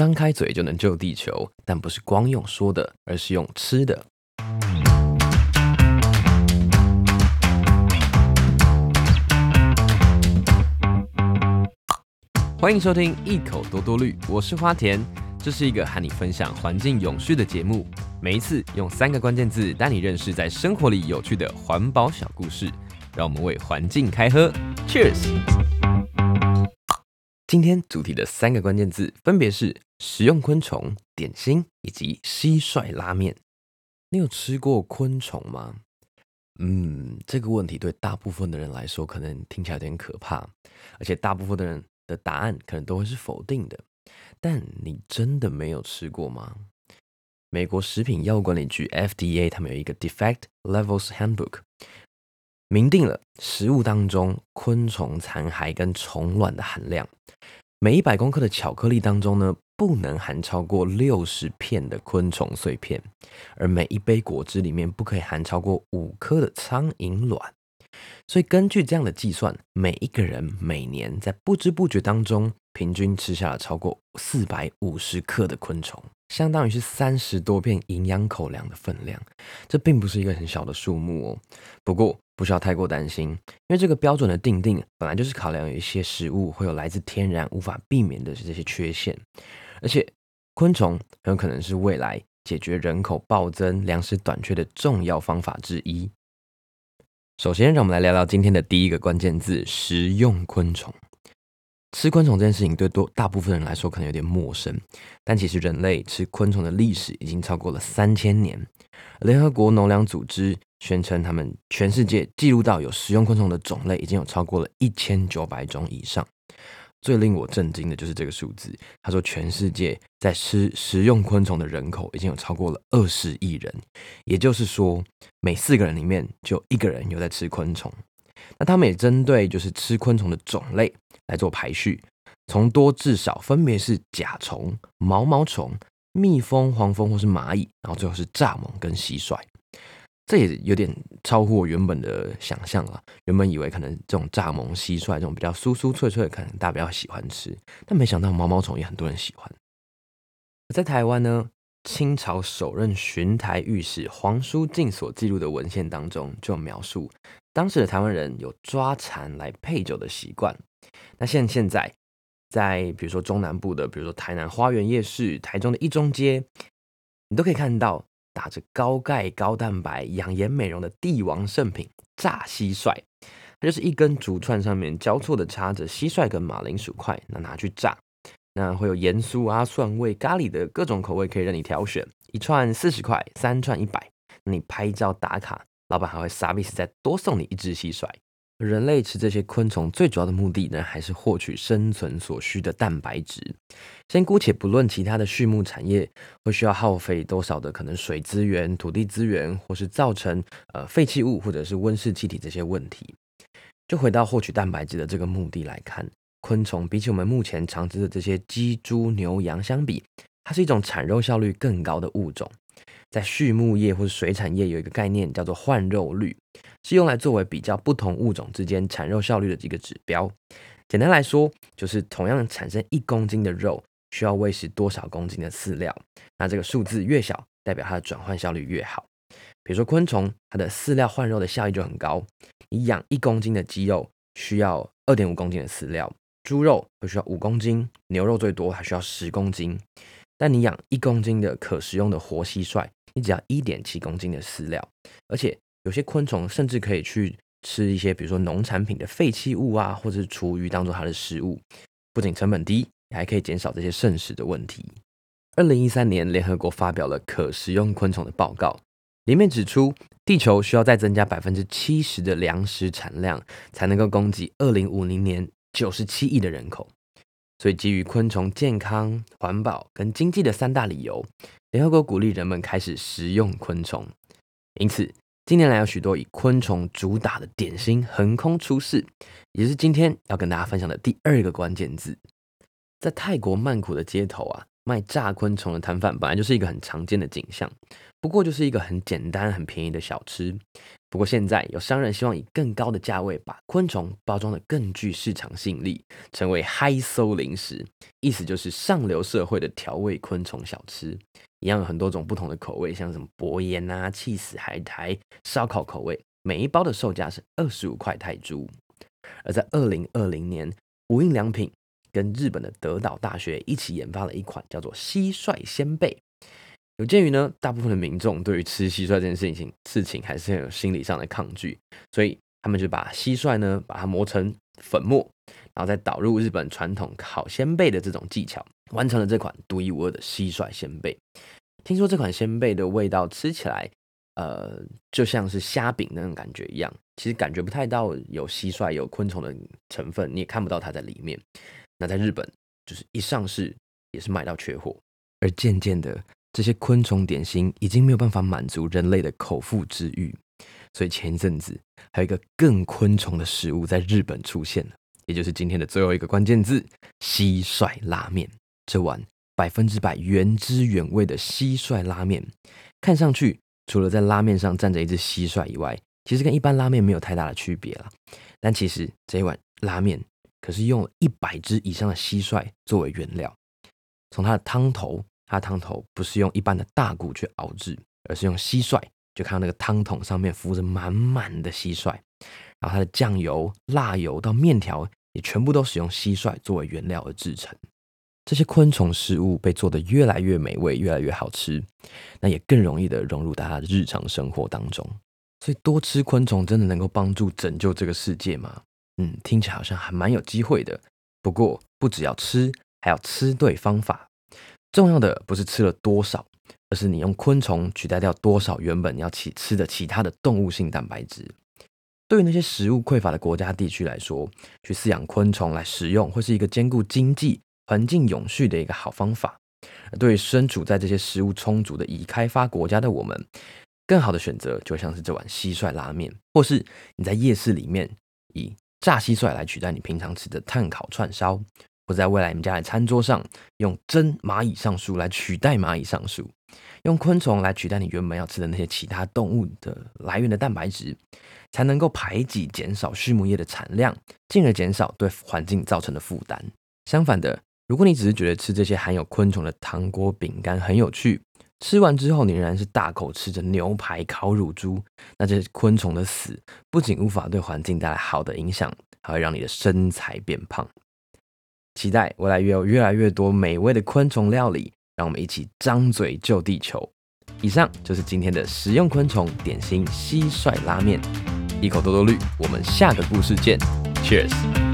张开嘴就能救地球，但不是光用说的，而是用吃的。欢迎收听《一口多多绿》，我是花田，这是一个和你分享环境永续的节目。每一次用三个关键字带你认识在生活里有趣的环保小故事，让我们为环境开喝，Cheers！今天主题的三个关键字分别是食用昆虫、点心以及蟋蟀拉面。你有吃过昆虫吗？嗯，这个问题对大部分的人来说可能听起来有点可怕，而且大部分的人的答案可能都会是否定的。但你真的没有吃过吗？美国食品药物管理局 FDA 他们有一个 Defect Levels Handbook。明定了食物当中昆虫残骸跟虫卵的含量，每一百公克的巧克力当中呢，不能含超过六十片的昆虫碎片，而每一杯果汁里面不可以含超过五颗的苍蝇卵。所以根据这样的计算，每一个人每年在不知不觉当中，平均吃下了超过四百五十克的昆虫，相当于是三十多片营养口粮的分量。这并不是一个很小的数目哦。不过，不需要太过担心，因为这个标准的定定本来就是考量有一些食物会有来自天然无法避免的这些缺陷，而且昆虫很有可能是未来解决人口暴增、粮食短缺的重要方法之一。首先，让我们来聊聊今天的第一个关键字：食用昆虫。吃昆虫这件事情对多大部分人来说可能有点陌生，但其实人类吃昆虫的历史已经超过了三千年。联合国农粮组织宣称，他们全世界记录到有食用昆虫的种类已经有超过了一千九百种以上。最令我震惊的就是这个数字，他说全世界在吃食用昆虫的人口已经有超过了二十亿人，也就是说每四个人里面就一个人有在吃昆虫。那他们也针对就是吃昆虫的种类来做排序，从多至少分别是甲虫、毛毛虫。蜜蜂、黄蜂或是蚂蚁，然后最后是蚱蜢跟蟋蟀，这也有点超乎我原本的想象了。原本以为可能这种蚱蜢、蟋蟀这种比较酥酥脆脆，可能大家比较喜欢吃，但没想到毛毛虫也很多人喜欢。在台湾呢，清朝首任巡台御史黄书进所记录的文献当中，就描述当时的台湾人有抓蝉来配酒的习惯。那像现在。在比如说中南部的，比如说台南花园夜市、台中的一中街，你都可以看到打着高钙、高蛋白、养颜美容的帝王圣品炸蟋蟀。它就是一根竹串上面交错的插着蟋蟀跟马铃薯块，那拿去炸，那会有盐酥啊、蒜味、咖喱的各种口味可以让你挑选，一串四十块，三串一百。你拍照打卡，老板还会 sbs 再多送你一只蟋蟀。人类吃这些昆虫最主要的目的呢，还是获取生存所需的蛋白质。先姑且不论其他的畜牧产业会需要耗费多少的可能水资源、土地资源，或是造成呃废弃物或者是温室气体这些问题，就回到获取蛋白质的这个目的来看，昆虫比起我们目前常知的这些鸡、猪、牛、羊相比，它是一种产肉效率更高的物种。在畜牧业或者水产业有一个概念叫做换肉率，是用来作为比较不同物种之间产肉效率的几个指标。简单来说，就是同样产生一公斤的肉，需要喂食多少公斤的饲料。那这个数字越小，代表它的转换效率越好。比如说昆虫，它的饲料换肉的效益就很高。你养一公斤的鸡肉，需要二点五公斤的饲料；猪肉会需要五公斤，牛肉最多还需要十公斤。但你养一公斤的可食用的活蟋蟀，你只要一点七公斤的饲料，而且有些昆虫甚至可以去吃一些，比如说农产品的废弃物啊，或者是厨余当做它的食物，不仅成本低，还可以减少这些剩食的问题。二零一三年，联合国发表了可食用昆虫的报告，里面指出，地球需要再增加百分之七十的粮食产量，才能够供给二零五零年九十七亿的人口。所以，基于昆虫健康、环保跟经济的三大理由，联合国鼓励人们开始食用昆虫。因此，近年来有许多以昆虫主打的点心横空出世，也是今天要跟大家分享的第二个关键字。在泰国曼谷的街头啊，卖炸昆虫的摊贩本来就是一个很常见的景象，不过就是一个很简单、很便宜的小吃。不过现在有商人希望以更高的价位把昆虫包装得更具市场吸引力，成为嗨搜零食，意思就是上流社会的调味昆虫小吃。一样有很多种不同的口味，像什么薄盐啊、气死海苔、烧烤口味，每一包的售价是二十五块泰铢。而在二零二零年，无印良品跟日本的德岛大学一起研发了一款叫做蟋蟀仙贝。有鉴于呢，大部分的民众对于吃蟋蟀这件事情事情还是很有心理上的抗拒，所以他们就把蟋蟀呢，把它磨成粉末，然后再导入日本传统烤仙贝的这种技巧，完成了这款独一无二的蟋蟀仙贝。听说这款仙贝的味道吃起来，呃，就像是虾饼那种感觉一样，其实感觉不太到有蟋蟀、有昆虫的成分，你也看不到它在里面。那在日本，就是一上市也是卖到缺货，而渐渐的，这些昆虫点心已经没有办法满足人类的口腹之欲，所以前一阵子还有一个更昆虫的食物在日本出现了，也就是今天的最后一个关键字——蟋蟀拉面。这碗。百分之百原汁原味的蟋蟀拉面，看上去除了在拉面上站着一只蟋蟀以外，其实跟一般拉面没有太大的区别了。但其实这一碗拉面可是用了一百只以上的蟋蟀作为原料。从它的汤头，它的汤头不是用一般的大骨去熬制，而是用蟋蟀，就看到那个汤桶上面浮着满满的蟋蟀。然后它的酱油、辣油到面条也全部都使用蟋蟀作为原料而制成。这些昆虫食物被做得越来越美味，越来越好吃，那也更容易的融入大家的日常生活当中。所以多吃昆虫真的能够帮助拯救这个世界吗？嗯，听起来好像还蛮有机会的。不过不只要吃，还要吃对方法。重要的不是吃了多少，而是你用昆虫取代掉多少原本要吃吃的其他的动物性蛋白质。对于那些食物匮乏的国家地区来说，去饲养昆虫来食用，会是一个兼顾经济。环境永续的一个好方法。对于身处在这些食物充足的已开发国家的我们，更好的选择就像是这碗蟋蟀拉面，或是你在夜市里面以炸蟋蟀来取代你平常吃的炭烤串烧，或在未来你们家的餐桌上用蒸蚂蚁上树来取代蚂蚁上树，用昆虫来取代你原本要吃的那些其他动物的来源的蛋白质，才能够排挤减少畜牧业的产量，进而减少对环境造成的负担。相反的。如果你只是觉得吃这些含有昆虫的糖果饼干很有趣，吃完之后你仍然是大口吃着牛排、烤乳猪，那这些昆虫的死不仅无法对环境带来好的影响，还会让你的身材变胖。期待未来越有越来越多美味的昆虫料理，让我们一起张嘴救地球。以上就是今天的食用昆虫点心蟋蟀拉面，一口多多绿，我们下个故事见，Cheers。